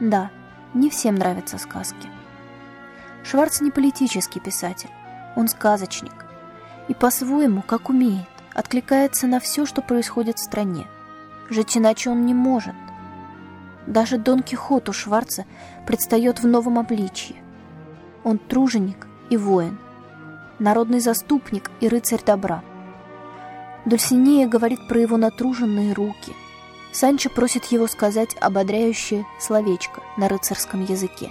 Да, не всем нравятся сказки. Шварц не политический писатель, он сказочник. И по-своему, как умеет, откликается на все, что происходит в стране. Жить иначе он не может. Даже Дон Кихот у Шварца предстает в новом обличье. Он труженик и воин, народный заступник и рыцарь добра. Дульсинея говорит про его натруженные руки. Санчо просит его сказать ободряющее словечко на рыцарском языке.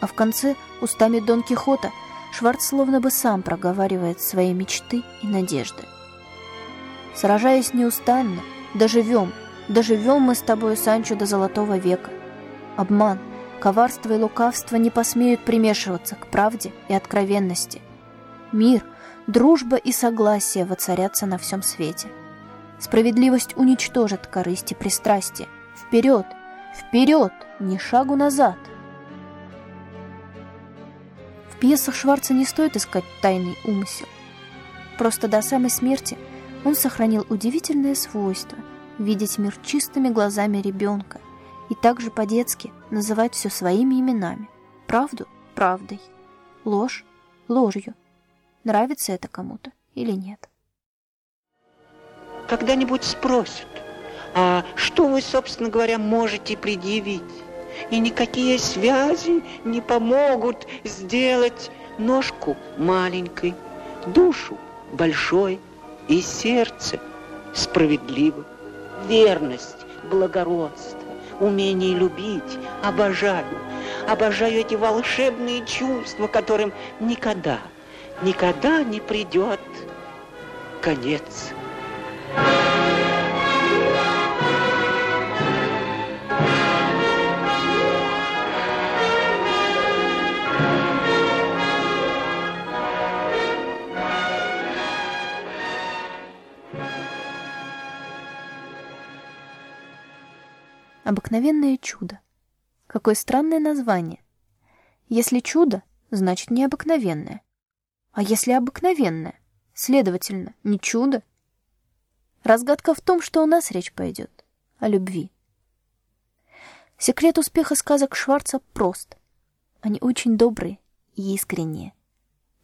А в конце, устами Дон Кихота, Шварц словно бы сам проговаривает свои мечты и надежды. Сражаясь неустанно, доживем, доживем мы с тобой, Санчо, до золотого века. Обман, коварство и лукавство не посмеют примешиваться к правде и откровенности. Мир, дружба и согласие воцарятся на всем свете. Справедливость уничтожит корысть и пристрастие. Вперед, вперед, ни шагу назад. В пьесах Шварца не стоит искать тайный умысел. Просто до самой смерти он сохранил удивительное свойство видеть мир чистыми глазами ребенка и также по-детски называть все своими именами. Правду – правдой, ложь – ложью нравится это кому-то или нет. Когда-нибудь спросят, а что вы, собственно говоря, можете предъявить? И никакие связи не помогут сделать ножку маленькой, душу большой и сердце справедливо. Верность, благородство, умение любить, обожаю. Обожаю эти волшебные чувства, которым никогда никогда не придет конец. Обыкновенное чудо. Какое странное название. Если чудо, значит необыкновенное. А если обыкновенное? Следовательно, не чудо. Разгадка в том, что у нас речь пойдет о любви. Секрет успеха сказок Шварца прост. Они очень добрые и искренние.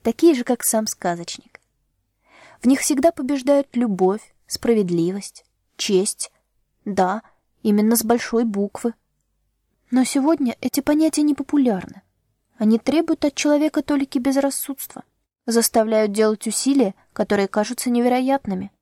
Такие же, как сам сказочник. В них всегда побеждают любовь, справедливость, честь. Да, именно с большой буквы. Но сегодня эти понятия не популярны. Они требуют от человека толики безрассудства — заставляют делать усилия, которые кажутся невероятными.